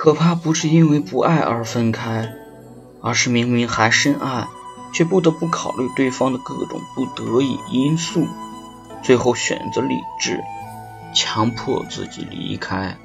可怕不是因为不爱而分开而是明明还深爱却不得不考虑对方的各种不得已因素最后选择理智强迫自己离开。